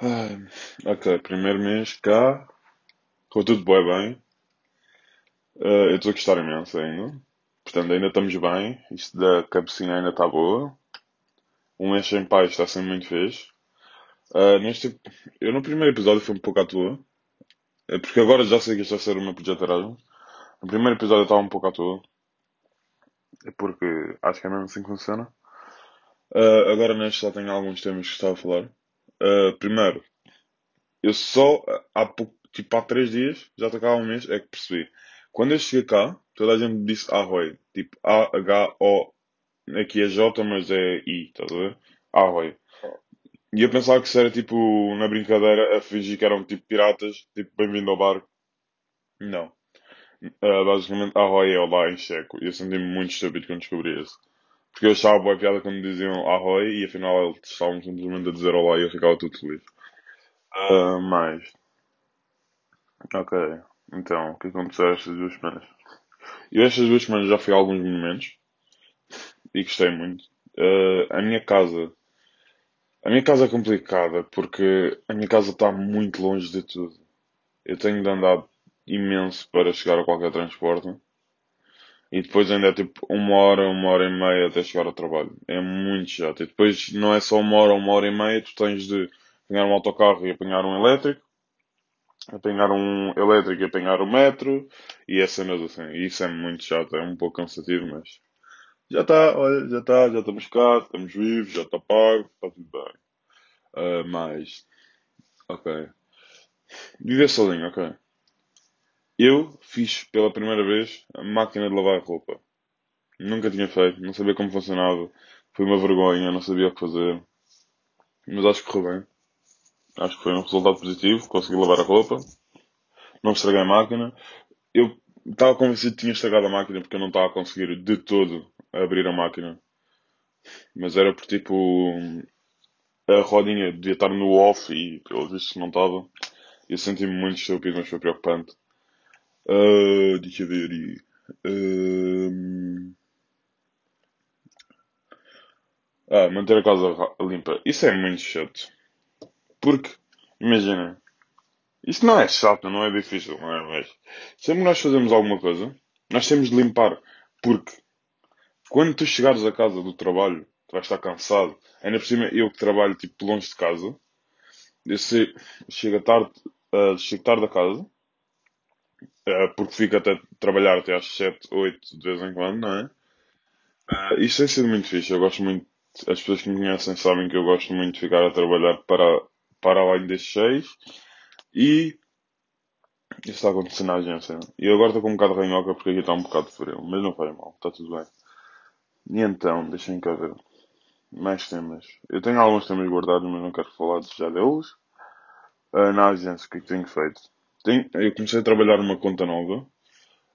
Ah, ok, primeiro mês cá, ficou tudo bué bem. Ah, eu estou a gostar imenso ainda. Portanto, ainda estamos bem. Isto da cabecinha ainda está boa. Um mês sem paz está sendo muito fixe. Ah, neste, eu no primeiro episódio fui um pouco à toa. É porque agora já sei que isto vai ser o meu projeto Erasmus. No primeiro episódio eu estava um pouco à toa. É porque acho que é mesmo assim que funciona. Ah, agora neste já tenho alguns temas que estava a falar. Ah, primeiro, eu só há pouco, tipo há três dias, já há um mês, é que percebi. Quando eu cheguei cá, toda a gente disse Ahoy. Tipo A-H-O. Aqui é J, mas é I, estás a ver? Ahoy. E eu pensava que isso era tipo, na brincadeira, a fingir que eram tipo piratas, tipo bem-vindo ao barco. Não. Ah, basicamente, Ahoy é Olá em checo. E eu senti-me muito estúpido quando descobri isso. Porque eu achava boa piada quando diziam Ahoy e afinal eles estavam simplesmente a dizer Olá e eu ficava tudo feliz. Ah, mais. Ok. Então, o que aconteceu estas duas semanas? Eu estas duas semanas já fui a alguns monumentos e gostei muito. Ah, a minha casa. A minha casa é complicada porque a minha casa está muito longe de tudo. Eu tenho de andar imenso para chegar a qualquer transporte. E depois ainda é tipo uma hora, uma hora e meia até chegar ao trabalho. É muito chato. E depois não é só uma hora, uma hora e meia, tu tens de apanhar um autocarro e apanhar um elétrico, apanhar um elétrico e apanhar o metro, e é cenas assim. E isso é muito chato, é um pouco cansativo, mas já está, olha, já está, já estamos cá, estamos vivos, já está pago, está tudo bem. Ah, mais, ok. Viver sozinho, ok. Eu fiz pela primeira vez a máquina de lavar roupa. Nunca tinha feito, não sabia como funcionava. Foi uma vergonha, não sabia o que fazer. Mas acho que correu bem. Acho que foi um resultado positivo. Consegui lavar a roupa. Não estraguei a máquina. Eu estava convencido que tinha estragado a máquina porque eu não estava a conseguir de todo abrir a máquina. Mas era por tipo. A rodinha devia estar no off e pelo visto não estava. Eu senti-me muito estúpido, mas foi preocupante. Uh, deixa eu ver aí. Ahm, ah, manter a casa limpa. Isso é muito chato. Porque, imagina, isso não é chato, não é difícil, não é? Mas sempre nós fazemos alguma coisa, nós temos de limpar. Porque quando tu chegares a casa do trabalho, tu vais estar cansado. Ainda por cima, eu que trabalho tipo longe de casa, eu sei, chego tarde, ah, chego tarde a casa, ah, porque fico até trabalhar até às 7 8 de vez em quando, não é? Ah, isto tem sido muito fixe. Eu gosto muito, as pessoas que me conhecem sabem que eu gosto muito de ficar a trabalhar para, para além destes seis. E isso está acontecendo na agência. E agora estou com um bocado de ranhoca porque aqui está um bocado de frio. Mas não faz mal, está tudo bem. E então, deixem cá ver. Mais temas. Eu tenho alguns temas guardados, mas não quero falar já deles. Ah, na agência, o que é que tenho feito? Eu comecei a trabalhar numa conta nova.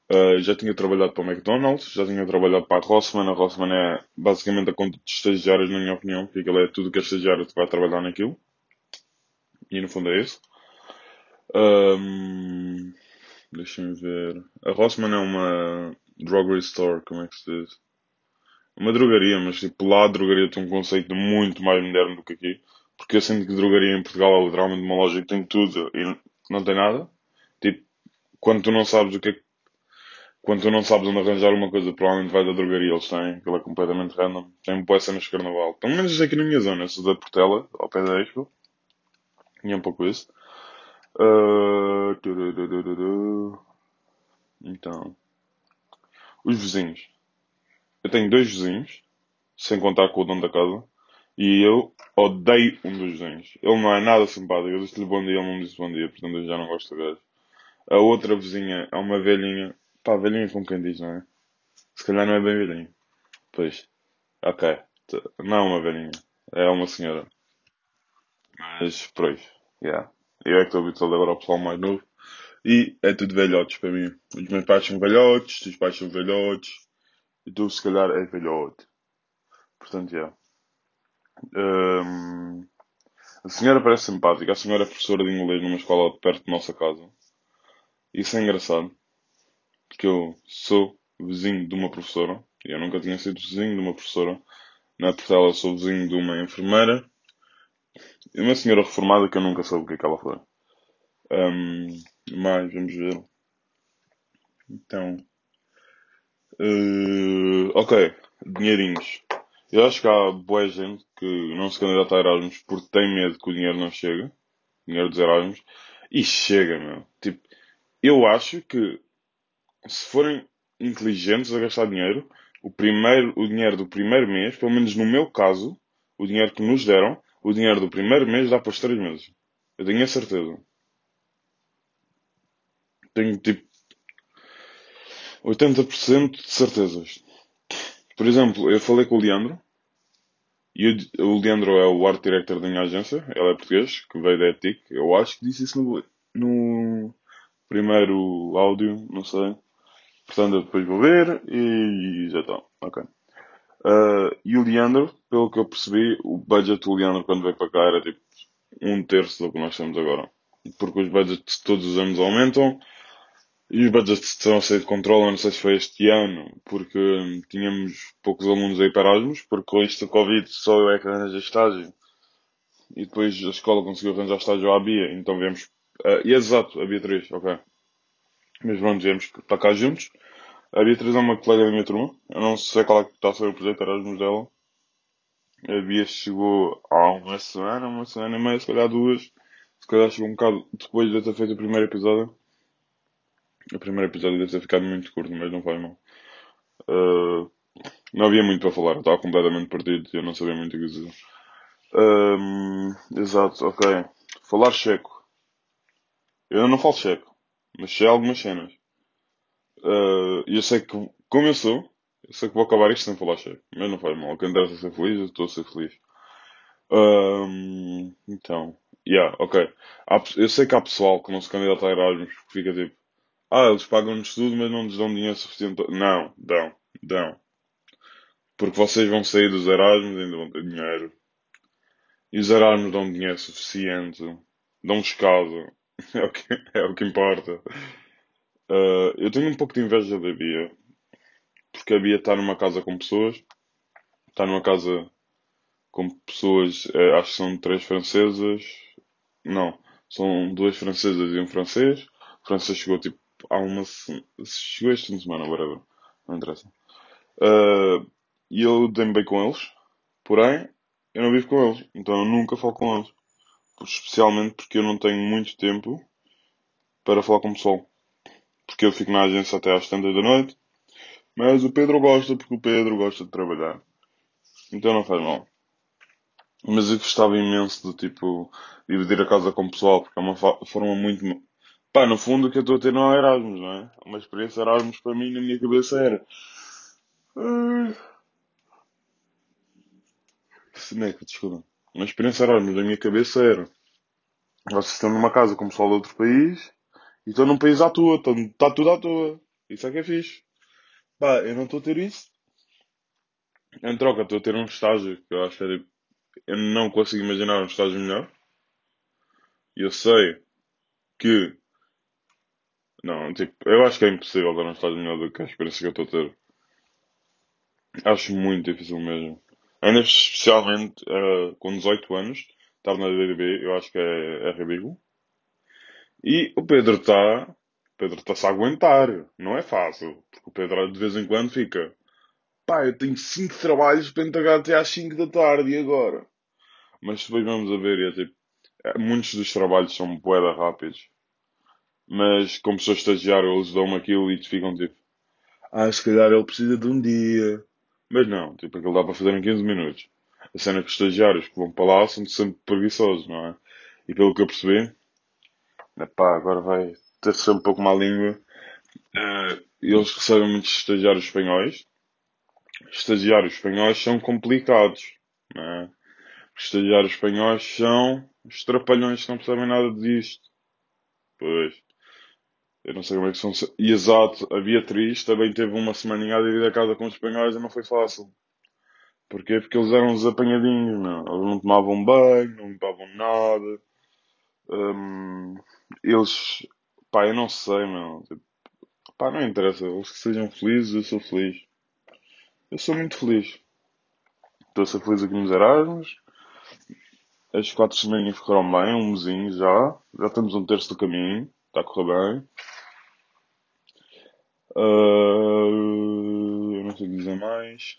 Ah, já tinha trabalhado para o McDonald's, já tinha trabalhado para a Rossmann. A Rossmann é basicamente a conta de estagiários, na minha opinião, porque aquilo é tudo que é estagiário que vai trabalhar naquilo. E no fundo é isso. Ahm, Deixa-me ver. A Rossmann é uma drugstore store, como é que se diz? Uma drogaria, mas tipo lá a drogaria tem um conceito muito mais moderno do que aqui. Porque eu sinto que drogaria em Portugal é literalmente uma loja que tem tudo e não tem nada. Quando tu não sabes o que é que- Quando tu não sabes onde arranjar uma coisa, provavelmente vais à drogaria, eles têm, aquilo é completamente random. Tem boas cenas de carnaval. Pelo menos aqui na minha zona, sou da Portela, ao pé da Expo. E é um pouco isso. Tururururu. Então, os vizinhos. Eu tenho dois vizinhos, sem contar com o dono da casa, e eu odeio um dos vizinhos. Ele não é nada simpático. Eu disse-lhe bom dia, ele não me disse bom dia, portanto eu já não gosto do gajo. A outra vizinha é uma velhinha. Pá, velhinha como quem diz, não é? Se calhar não é bem velhinha. Pois, ok. Não é uma velhinha. É uma senhora. Mas, pois, yeah. Eu é que estou habituado agora ao pessoal mais novo. E é tudo velhotes para mim. Os meus pais são velhotes, os teus pais são velhotes. E tu, se calhar, és velhote. Portanto, yeah. Hum, a senhora parece simpática. A senhora é professora de inglês numa escola perto da nossa casa. Isso é engraçado. Porque eu sou vizinho de uma professora. E eu nunca tinha sido vizinho de uma professora. Na Portela sou vizinho de uma enfermeira. E uma senhora reformada que eu nunca soube o que é que ela foi. Um, mas, vamos ver. Então. Uh, ok. Dinheirinhos. Eu acho que há boa gente que não se candidata a Erasmus porque tem medo que o dinheiro não chegue. Dinheiro dos Erasmus. E chega, meu. Tipo, eu acho que se forem inteligentes a gastar dinheiro, o, primeiro, o dinheiro do primeiro mês, pelo menos no meu caso, o dinheiro que nos deram, o dinheiro do primeiro mês dá para os três meses. Eu tenho a certeza. Tenho tipo 80% de certezas. Por exemplo, eu falei com o Leandro. E o, Leandro é o art director da minha agência. Ele é português, que veio da Etic. Eu acho que disse isso no, no primeiro áudio, não sei. Portanto, eu depois vou ver e já está. Ok. Uh, e o Leandro, pelo que eu percebi, o budget do Leandro quando veio para cá era tipo um terço do que nós temos agora. Porque os budgets todos os anos aumentam e os budgets estão a sair de controle, não sei se foi este ano, porque hum, tínhamos poucos alunos aí para Erasmus, porque com isto do Covid só eu é que arranjei estágio. E depois a escola conseguiu arranjar estágio à Bia, então viemos. Uh, exato, a Beatriz, ok. Mas pronto, viemos para cá juntos. A Beatriz é uma colega da minha turma. Eu não sei qual é que está a ser o projeto Erasmus dela. A Bia chegou há uma semana, uma semana e meia, se calhar duas. Se calhar chegou um bocado depois de ter feito o primeiro episódio. O primeiro episódio deve ter ficado muito curto, mas não faz mal. Uh, não havia muito para falar, estava completamente perdido eu não sabia muito o que dizer. Um, exato, ok. Falar checo. Eu não falo checo, mas sei algumas cenas. Uh, eu sei que, como eu sou, eu sei que vou acabar isto sem falar cheio. Mas não faz mal. Quem interessa ser feliz, eu estou a ser feliz. Um, então, yeah, ok. Há, eu sei que há pessoal que não se candidata a Erasmus que fica tipo, ah, eles pagam-nos tudo, mas não nos dão dinheiro suficiente. Não, dão, dão. Porque vocês vão sair dos Erasmus e ainda vão ter dinheiro. E os Erasmus dão dinheiro suficiente. Dão-vos casa. É o que, é o que importa. Uh, eu tenho um pouco de inveja da Bia. Porque a Bia está numa casa com pessoas. Está numa casa com pessoas, uh, acho que são três francesas. Não, são duas francesas e um francês. O francês chegou tipo há uma. Chegou este fim de semana, whatever. Não interessa. Uh, e eu dei-me bem com eles. Porém, eu não vivo com eles. Então eu nunca falo com eles. Especialmente porque eu não tenho muito tempo para falar com o pessoal porque eu fico na agência até às tantas da noite. Mas o Pedro gosta, porque o Pedro gosta de trabalhar. Então não faz mal. Mas eu gostava imenso de, tipo, dividir a casa com o pessoal, porque é uma forma muito... Pá, no fundo o que eu estou a ter não é Erasmus, não é? Uma experiência Erasmus para mim na minha cabeça era... Seneca, desculpa. Uma experiência Erasmus na minha cabeça era... Vocês estão numa casa com o pessoal de outro país e estou num país à toa, está tudo à toa. Isso é que é fixe. Pá, eu não estou a ter isso. Em troca, estou a ter um estágio que eu acho que é eu não consigo imaginar um estágio melhor. Eu sei que. Não, tipo, eu acho que é impossível dar um estágio melhor do que a experiência que eu estou a ter. Acho muito difícil mesmo. Ainda especialmente uh, com 18 anos, estar na DDB, eu acho que é, é ridículo. E o Pedro está. Pedro está-se a aguentar. Não é fácil. Porque o Pedro de vez em quando fica. Pá, eu tenho 5 trabalhos para entregar até às 5 da tarde e agora? Mas depois vamos a ver é tipo. É, muitos dos trabalhos são boeda rápidos. Mas como sou estagiário, eles dão-me aquilo e ficam tipo. Ah, se calhar ele precisa de um dia. Mas não, tipo, aquilo dá para fazer em 15 minutos. A cena é que os estagiários que vão para lá são sempre preguiçosos, não é? E pelo que eu percebi, Epá, agora vai ter ser um pouco má língua. Uh, eles recebem muitos estagiários espanhóis. Estagiários espanhóis são complicados. Né? Os estagiários espanhóis são os trapalhões que não percebem nada disto. Pois. Eu não sei como é que são. E exato, a Beatriz também teve uma semaninha a dividir a casa com os espanhóis e não foi fácil. Porquê? Porque eles eram os apanhadinhos, não. Eles não tomavam banho, não limpavam nada. Um, eles, pá, eu não sei, meu. Tipo, pá, não interessa. Eles que sejam felizes, eu sou feliz. Eu sou muito feliz. Estou a ser feliz aqui nos Erasmus. as quatro semanas correram bem, um mesinho já. Já estamos um terço do caminho. A correr bem. Uh, eu não sei o que dizer mais.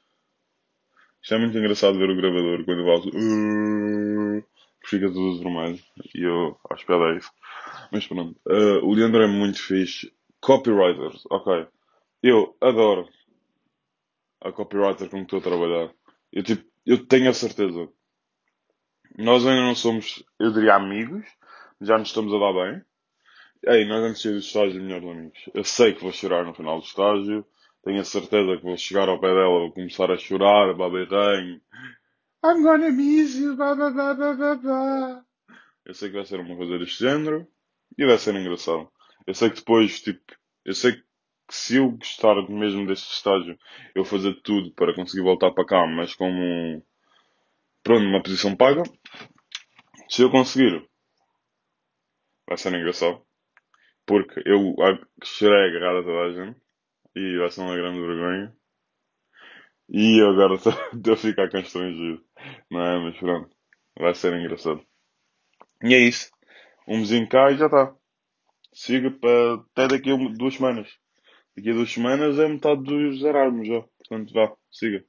Isto é muito engraçado ver o gravador quando falo uh, fica tudo vermelho. E eu acho que é isso. Mas pronto. Uh, o Leandro é muito fixe. Copywriters, ok. Eu adoro a copywriter com que estou a trabalhar. Eu, tipo, eu tenho a certeza. Nós ainda não somos, eu diria, amigos. Já nos estamos a dar bem. Ei, nós de sair do estágio, melhores amigos. Eu sei que vou chorar no final do estágio. Tenho a certeza que vou chegar ao pé dela, vou começar a chorar, baberranho. I'm gonna miss you, babá. Eu sei que vai ser uma coisa deste género. E vai ser engraçado. Eu sei que depois, tipo, eu sei que se eu gostar mesmo deste estágio, eu fazer tudo para conseguir voltar para cá, mas como, pronto, uma posição paga. Se eu conseguir, vai ser engraçado. Porque eu chorei agarrado a toda a gente. E vai ser uma grande vergonha. E eu agora estou a ficar constrangido. Não é? Mas pronto. Vai ser engraçado. E é isso. Um mesinho cá e já está. Siga para até daqui a duas semanas. Daqui a duas semanas é metade dos Erasmus já. Portanto, vá, siga.